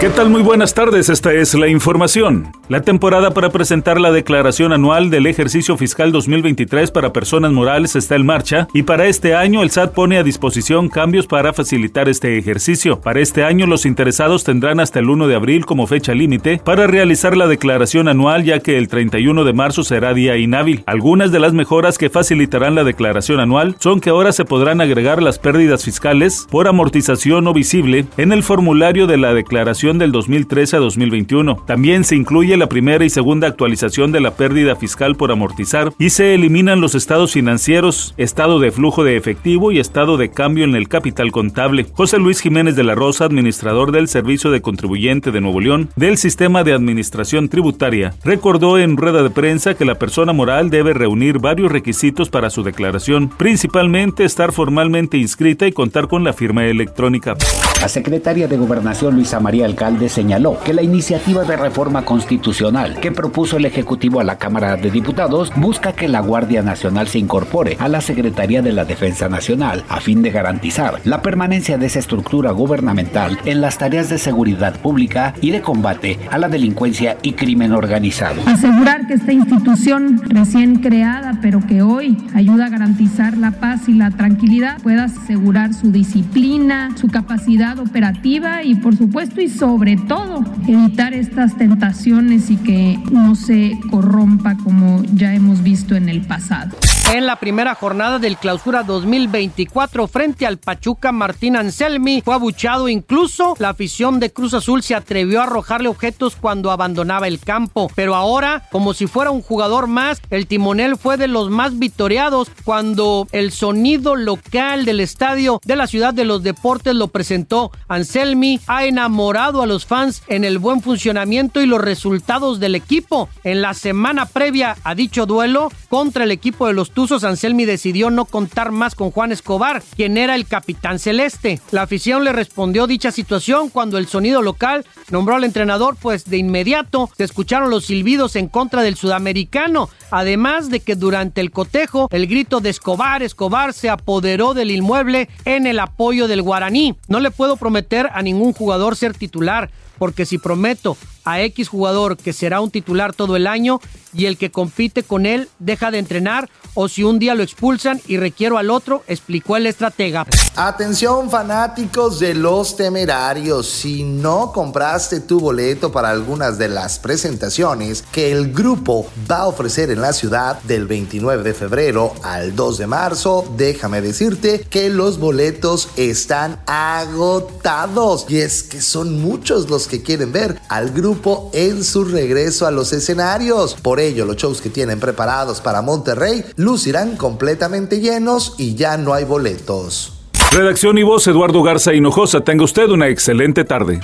¿Qué tal? Muy buenas tardes, esta es la información. La temporada para presentar la declaración anual del ejercicio fiscal 2023 para personas morales está en marcha y para este año el SAT pone a disposición cambios para facilitar este ejercicio. Para este año los interesados tendrán hasta el 1 de abril como fecha límite para realizar la declaración anual ya que el 31 de marzo será día inhábil. Algunas de las mejoras que facilitarán la declaración anual son que ahora se podrán agregar las pérdidas fiscales por amortización no visible en el formulario de la declaración del 2013 a 2021. También se incluye la primera y segunda actualización de la pérdida fiscal por amortizar y se eliminan los estados financieros, estado de flujo de efectivo y estado de cambio en el capital contable. José Luis Jiménez de la Rosa, administrador del Servicio de Contribuyente de Nuevo León del Sistema de Administración Tributaria, recordó en rueda de prensa que la persona moral debe reunir varios requisitos para su declaración, principalmente estar formalmente inscrita y contar con la firma electrónica. La secretaria de Gobernación Luisa María Alcalde señaló que la iniciativa de reforma constitucional que propuso el Ejecutivo a la Cámara de Diputados busca que la Guardia Nacional se incorpore a la Secretaría de la Defensa Nacional a fin de garantizar la permanencia de esa estructura gubernamental en las tareas de seguridad pública y de combate a la delincuencia y crimen organizado. Asegurar que esta institución recién creada, pero que hoy ayuda a garantizar la paz y la tranquilidad, pueda asegurar su disciplina, su capacidad operativa y por supuesto y sobre todo evitar estas tentaciones y que no se corrompa como ya hemos visto en el pasado. En la primera jornada del clausura 2024 frente al Pachuca, Martín Anselmi fue abuchado. Incluso la afición de Cruz Azul se atrevió a arrojarle objetos cuando abandonaba el campo. Pero ahora, como si fuera un jugador más, el timonel fue de los más vitoreados cuando el sonido local del estadio de la ciudad de los deportes lo presentó. Anselmi ha enamorado a los fans en el buen funcionamiento y los resultados del equipo. En la semana previa a dicho duelo contra el equipo de los Tuzos, Anselmi decidió no contar más con Juan Escobar, quien era el capitán celeste. La afición le respondió dicha situación cuando el sonido local nombró al entrenador, pues de inmediato se escucharon los silbidos en contra del sudamericano, además de que durante el cotejo el grito de Escobar, Escobar se apoderó del inmueble en el apoyo del guaraní. No le puedo prometer a ningún jugador ser titular, porque si prometo a X jugador que será un titular todo el año y el que compite con él deja de entrenar o si un día lo expulsan y requiero al otro, explicó el estratega. Atención fanáticos de los temerarios, si no compraste tu boleto para algunas de las presentaciones que el grupo va a ofrecer en la ciudad del 29 de febrero al 2 de marzo, déjame decirte que los boletos están agotados y es que son muchos los que quieren ver al grupo en su regreso a los escenarios. Por ello, los shows que tienen preparados para Monterrey lucirán completamente llenos y ya no hay boletos. Redacción y voz Eduardo Garza Hinojosa. Tenga usted una excelente tarde.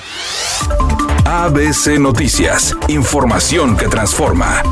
ABC Noticias. Información que transforma.